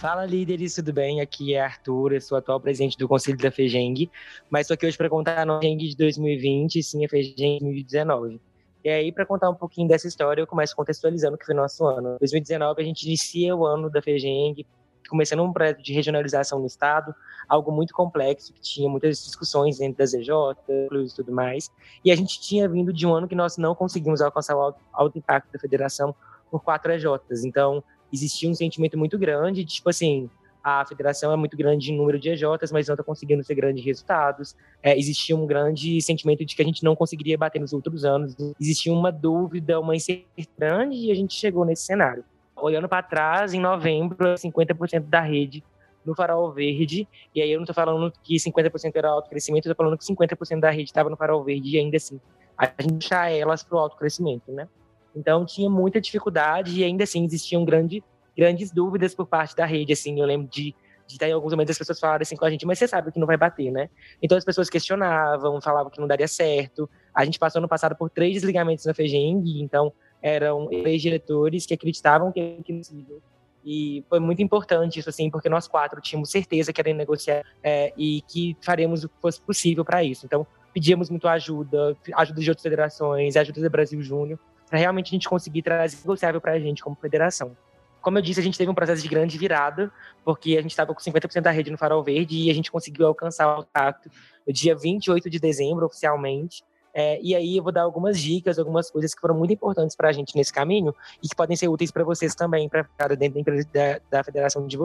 Fala líderes, tudo bem? Aqui é Arthur, eu sou atual presidente do Conselho da FEGENG, mas estou aqui hoje para contar a FEGENG de 2020 e sim a FEGENG de 2019. E aí, para contar um pouquinho dessa história, eu começo contextualizando o que foi nosso ano. Em 2019, a gente inicia o ano da FEGENG, começando um projeto de regionalização no Estado, algo muito complexo, que tinha muitas discussões dentro das EJ e tudo mais. E a gente tinha vindo de um ano que nós não conseguimos alcançar o alto impacto da federação por quatro EJs. Então, existia um sentimento muito grande de, tipo assim, a federação é muito grande em número de EJs, mas não está conseguindo ser grandes resultados. É, existia um grande sentimento de que a gente não conseguiria bater nos outros anos. Existia uma dúvida, uma incerteza grande e a gente chegou nesse cenário. Olhando para trás, em novembro, 50% da rede no farol verde, e aí eu não estou falando que 50% era alto crescimento, eu estou falando que 50% da rede estava no farol verde e ainda assim a gente deixar elas para o alto crescimento, né? Então tinha muita dificuldade e ainda assim existiam grande, grandes dúvidas por parte da rede. Assim, eu lembro de, de estar em alguns momentos as pessoas falaram assim com a gente, mas você sabe que não vai bater, né? Então as pessoas questionavam, falavam que não daria certo. A gente passou no passado por três desligamentos na FEGENG, então eram três diretores que acreditavam que era possível. E foi muito importante isso, assim, porque nós quatro tínhamos certeza que era negociar é, e que faremos o que fosse possível para isso. Então, pedíamos muito ajuda, ajuda de outras federações, ajuda do Brasil Júnior, para realmente a gente conseguir trazer negociável para a gente como federação. Como eu disse, a gente teve um processo de grande virada, porque a gente estava com 50% da rede no Farol Verde e a gente conseguiu alcançar o tacto no dia 28 de dezembro, oficialmente. É, e aí eu vou dar algumas dicas, algumas coisas que foram muito importantes para a gente nesse caminho e que podem ser úteis para vocês também, para dentro da, da, da federação de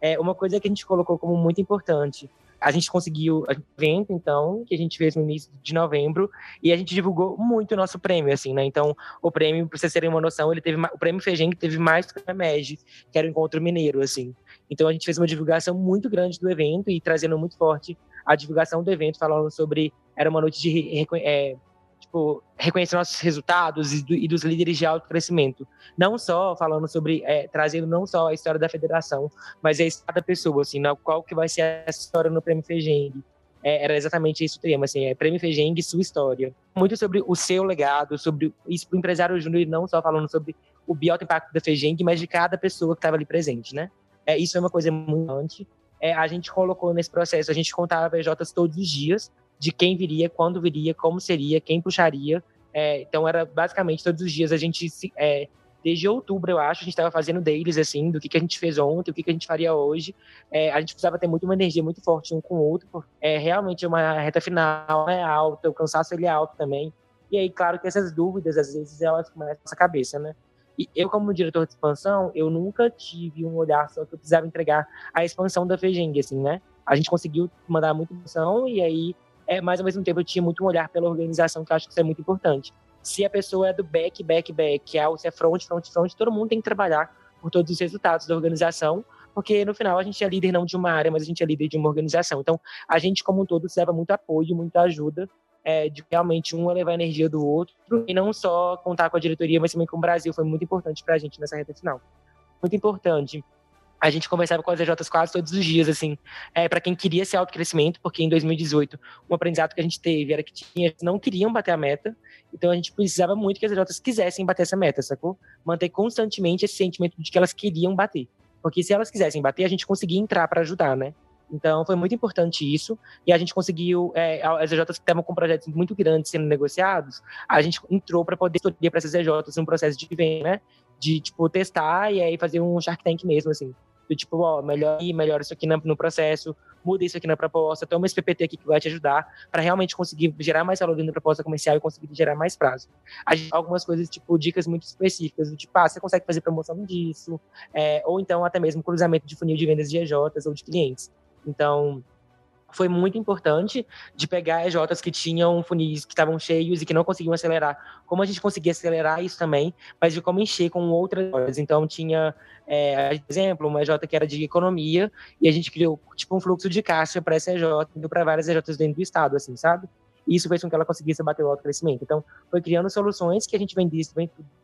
é, Uma coisa que a gente colocou como muito importante a gente conseguiu um evento, então, que a gente fez no início de novembro, e a gente divulgou muito o nosso prêmio, assim, né? Então, o prêmio, para vocês terem uma noção, ele teve o prêmio Fegem teve mais do que a MEG, que era o Encontro Mineiro, assim. Então, a gente fez uma divulgação muito grande do evento e trazendo muito forte a divulgação do evento, falando sobre. Era uma noite de é, tipo, reconhecer nossos resultados e, do, e, dos líderes de alto crescimento. Não só falando sobre, é, trazendo não só a história da federação, mas a história da pessoa, assim, na qual que vai ser essa história no Prêmio Fejeng. É, era exatamente esse o tema, assim, é Prêmio Fejeng e sua história. Muito sobre o seu legado, sobre isso o empresário júnior, não só falando sobre o bioto impacto da Fejeng, mas de cada pessoa que estava ali presente, né? É, isso é uma coisa muito importante. É, a gente colocou nesse processo, a gente contava PJs todos os dias, de quem viria, quando viria, como seria, quem puxaria. É, então era basicamente todos os dias a gente é, desde outubro, eu acho, a gente estava fazendo deles, assim, do que, que a gente fez ontem, o que, que a gente faria hoje. É, a gente precisava ter muito uma energia muito forte um com o outro, porque é realmente uma reta final é alta, o cansaço ele é alto também. E aí, claro que essas dúvidas, às vezes, elas começam na nossa cabeça, né? E eu, como diretor de expansão, eu nunca tive um olhar só que eu precisava entregar a expansão da Fejeng, assim, né? A gente conseguiu mandar muita expansão e aí é, mas ao mesmo tempo eu tinha muito um olhar pela organização, que eu acho que isso é muito importante. Se a pessoa é do back, back, back, é, se é front, front, front, todo mundo tem que trabalhar por todos os resultados da organização, porque no final a gente é líder não de uma área, mas a gente é líder de uma organização. Então, a gente como um todo leva muito apoio, muita ajuda, é, de realmente um elevar a energia do outro, e não só contar com a diretoria, mas também com o Brasil, foi muito importante para a gente nessa reta final. Muito importante a gente conversava com as EJs quase todos os dias, assim, é, para quem queria esse autocrescimento, porque em 2018 um aprendizado que a gente teve era que tinha, não queriam bater a meta, então a gente precisava muito que as EJs quisessem bater essa meta, sacou? Manter constantemente esse sentimento de que elas queriam bater, porque se elas quisessem bater, a gente conseguia entrar para ajudar, né? Então foi muito importante isso, e a gente conseguiu, é, as EJs que estavam com projetos muito grandes sendo negociados, a gente entrou para poder estudar para essas EJs um processo de venda, né? De, tipo, testar e aí fazer um Shark Tank mesmo, assim do tipo, ó, melhor melhor isso aqui no processo, muda isso aqui na proposta, toma esse PPT aqui que vai te ajudar para realmente conseguir gerar mais valor dentro da proposta comercial e conseguir gerar mais prazo. Algumas coisas, tipo, dicas muito específicas, do tipo, ah, você consegue fazer promoção disso, é, ou então até mesmo cruzamento de funil de vendas de EJs ou de clientes. Então, foi muito importante de pegar EJs que tinham funis que estavam cheios e que não conseguiam acelerar. Como a gente conseguia acelerar isso também, mas de como encher com outras. Então, tinha, é, por exemplo, uma EJ que era de economia e a gente criou tipo um fluxo de caixa para essa EJ, para várias EJs dentro do estado, assim, sabe? E isso fez com que ela conseguisse bater o alto crescimento. Então, foi criando soluções que a gente vendisse,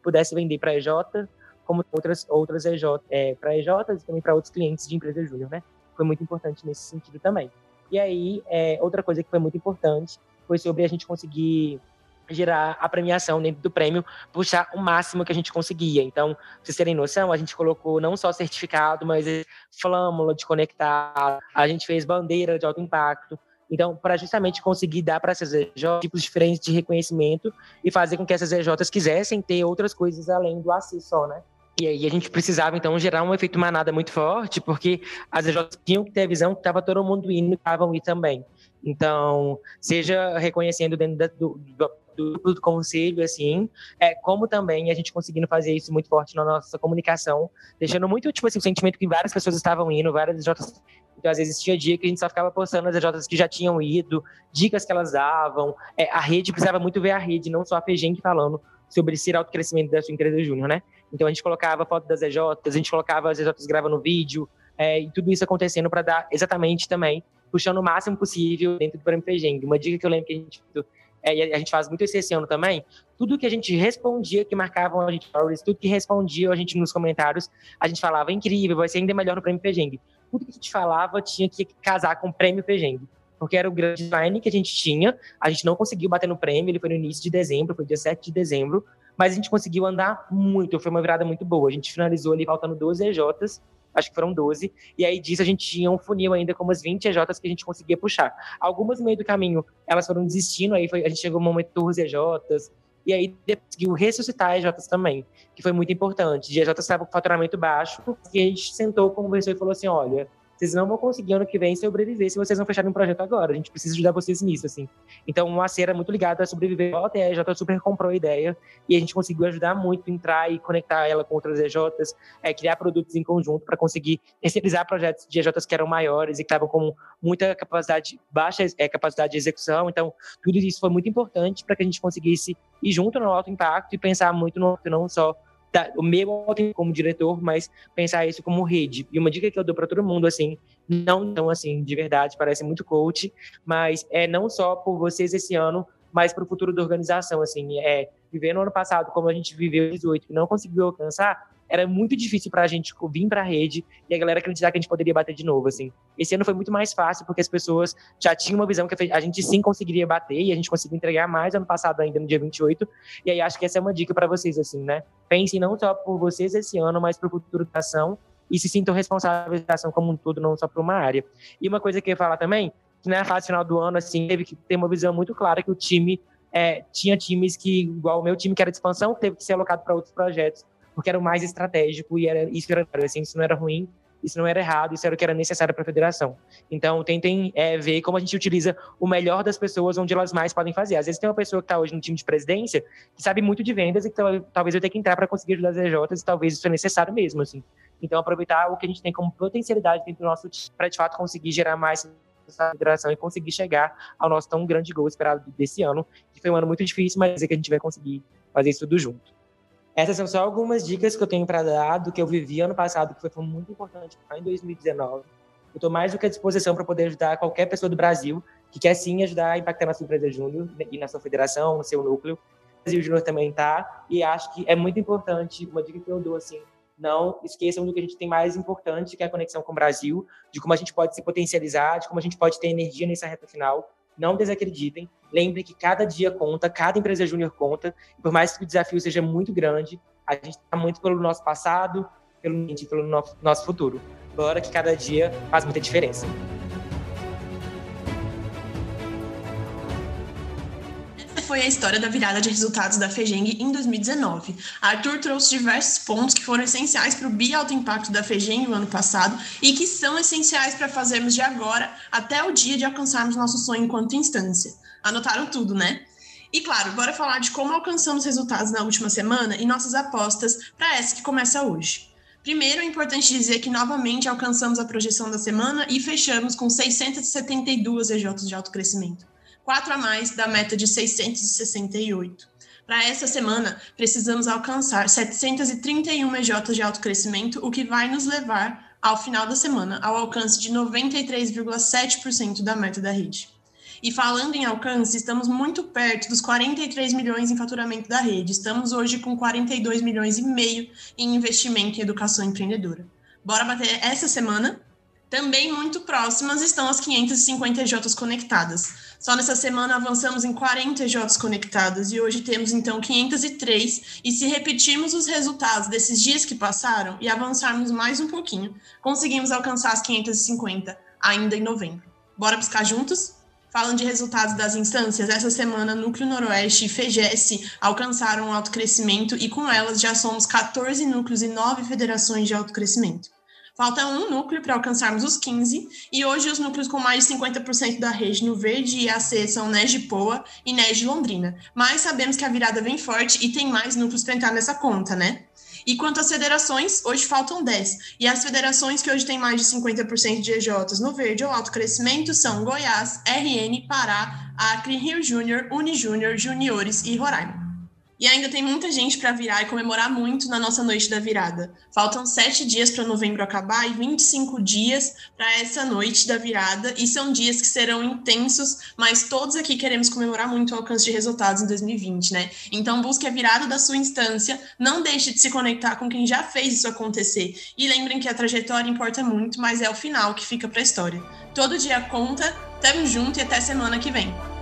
pudesse vender para EJ, como outras, outras EJ, é, para EJs e também para outros clientes de empresa júnior, né? Foi muito importante nesse sentido também. E aí, é, outra coisa que foi muito importante foi sobre a gente conseguir gerar a premiação dentro do prêmio, puxar o máximo que a gente conseguia. Então, pra vocês terem noção, a gente colocou não só certificado, mas flâmula de conectar, a gente fez bandeira de alto impacto. Então, para justamente conseguir dar para essas EJs tipos diferentes de reconhecimento e fazer com que essas EJs quisessem ter outras coisas além do AC só, né? E aí a gente precisava, então, gerar um efeito manada muito forte, porque as EJs tinham que ter a visão que estava todo mundo indo e estavam ir também. Então, seja reconhecendo dentro do, do, do, do conselho, assim, é, como também a gente conseguindo fazer isso muito forte na nossa comunicação, deixando muito, tipo assim, o sentimento que várias pessoas estavam indo, várias EJs então, às vezes, tinha dia que a gente só ficava postando as EJs que já tinham ido, dicas que elas davam. É, a rede precisava muito ver a rede, não só a FEGENG falando sobre esse alto crescimento da sua empresa júnior, né? Então, a gente colocava foto das EJs, a gente colocava as EJs gravando vídeo, é, e tudo isso acontecendo para dar exatamente também, puxando o máximo possível dentro do Prêmio. Uma dica que eu lembro que a gente é, a gente faz muito esse ano também, tudo que a gente respondia, que marcavam a gente stories, tudo que respondia a gente nos comentários, a gente falava, incrível, vai ser ainda melhor no Prêmio FEGENG tudo que a gente falava tinha que casar com o prêmio Fejeng. Porque era o grande design que a gente tinha, a gente não conseguiu bater no prêmio, ele foi no início de dezembro, foi dia 7 de dezembro, mas a gente conseguiu andar muito, foi uma virada muito boa. A gente finalizou ali faltando 12 EJs, acho que foram 12, e aí disso a gente tinha um funil ainda com umas 20 EJs que a gente conseguia puxar. Algumas no meio do caminho, elas foram desistindo, aí foi, a gente chegou no momento dos EJs, e aí conseguiu ressuscitar EJs também, que foi muito importante. De EJs estava com faturamento baixo, e a gente sentou, conversou e falou assim: olha, vocês não vão conseguir ano que vem sobreviver se vocês não fecharem um projeto agora. A gente precisa ajudar vocês nisso, assim. Então, uma cera muito ligada a sobreviver. A OTE já super comprou a ideia e a gente conseguiu ajudar muito, entrar e conectar ela com outras EJs, é, criar produtos em conjunto para conseguir terceirizar projetos de EJs que eram maiores e que estavam com muita capacidade, baixa é, capacidade de execução. Então, tudo isso foi muito importante para que a gente conseguisse ir junto no alto impacto e pensar muito no não só o meu como diretor, mas pensar isso como rede. E uma dica que eu dou para todo mundo, assim, não tão assim, de verdade, parece muito coach, mas é não só por vocês esse ano, mas para o futuro da organização, assim, é viver no ano passado como a gente viveu em 18, que não conseguiu alcançar, era muito difícil para a gente vir para a rede e a galera acreditar que a gente poderia bater de novo, assim. Esse ano foi muito mais fácil porque as pessoas já tinham uma visão que a gente sim conseguiria bater e a gente conseguiu entregar mais ano passado ainda no dia 28. E aí acho que essa é uma dica para vocês, assim, né? Pensem não só por vocês esse ano, mas para o futuro da ação e se sintam responsáveis da ação como um todo, não só por uma área. E uma coisa que eu ia falar também, que na fase final do ano, assim, teve que ter uma visão muito clara que o time é, tinha times que, igual o meu time que era de expansão, teve que ser alocado para outros projetos porque era o mais estratégico e era isso era assim, isso não era ruim, isso não era errado, isso era o que era necessário para a federação. Então, tentem é, ver como a gente utiliza o melhor das pessoas onde elas mais podem fazer. Às vezes tem uma pessoa que está hoje no time de presidência que sabe muito de vendas e que talvez eu tenha que entrar para conseguir ajudar as EJs e talvez isso é necessário mesmo, assim. Então, aproveitar o que a gente tem como potencialidade dentro do nosso time para, de fato, conseguir gerar mais essa federação e conseguir chegar ao nosso tão grande gol esperado desse ano, que foi um ano muito difícil, mas é que a gente vai conseguir fazer isso tudo junto. Essas são só algumas dicas que eu tenho para dar do que eu vivi ano passado, que foi muito importante em 2019. Eu estou mais do que à disposição para poder ajudar qualquer pessoa do Brasil que quer sim ajudar a impactar na sua empresa júnior e na sua federação, no seu núcleo. O Brasil Júnior também está, e acho que é muito importante, uma dica que eu dou assim, não esqueçam do que a gente tem mais importante, que é a conexão com o Brasil, de como a gente pode se potencializar, de como a gente pode ter energia nessa reta final, não desacreditem. Lembre que cada dia conta, cada empresa júnior conta. Por mais que o desafio seja muito grande, a gente está muito pelo nosso passado, pelo, pelo nosso futuro. Bora que cada dia faz muita diferença. Foi a história da virada de resultados da FEGENG em 2019. Arthur trouxe diversos pontos que foram essenciais para o bi alto impacto da FEGENG no ano passado e que são essenciais para fazermos de agora até o dia de alcançarmos nosso sonho enquanto instância. Anotaram tudo, né? E claro, bora falar de como alcançamos resultados na última semana e nossas apostas para essa que começa hoje. Primeiro, é importante dizer que novamente alcançamos a projeção da semana e fechamos com 672 EJs de alto crescimento quatro a mais da meta de 668. Para essa semana, precisamos alcançar 731 EJs de alto crescimento, o que vai nos levar, ao final da semana, ao alcance de 93,7% da meta da rede. E falando em alcance, estamos muito perto dos 43 milhões em faturamento da rede. Estamos hoje com 42 milhões e meio em investimento em educação empreendedora. Bora bater essa semana Também muito próximas estão as 550 EJs conectadas. Só nessa semana avançamos em 40 EJs conectadas e hoje temos então 503. E se repetirmos os resultados desses dias que passaram e avançarmos mais um pouquinho, conseguimos alcançar as 550 ainda em novembro. Bora buscar juntos? Falando de resultados das instâncias, essa semana Núcleo Noroeste e FEGES alcançaram alto crescimento e com elas já somos 14 núcleos e 9 federações de alto crescimento. Falta um núcleo para alcançarmos os 15, e hoje os núcleos com mais de 50% da rede no verde e AC são NES de Poa e NES de Londrina. Mas sabemos que a virada vem forte e tem mais núcleos para entrar nessa conta, né? E quanto às federações, hoje faltam 10. E as federações que hoje têm mais de 50% de EJs no verde ou alto crescimento são Goiás, RN, Pará, Acre, Rio Júnior, Unijúnior, Juniores e Roraima. E ainda tem muita gente para virar e comemorar muito na nossa noite da virada. Faltam sete dias para novembro acabar e 25 dias para essa noite da virada. E são dias que serão intensos, mas todos aqui queremos comemorar muito o alcance de resultados em 2020, né? Então busque a virada da sua instância, não deixe de se conectar com quem já fez isso acontecer. E lembrem que a trajetória importa muito, mas é o final que fica para a história. Todo dia conta, tamo junto e até semana que vem.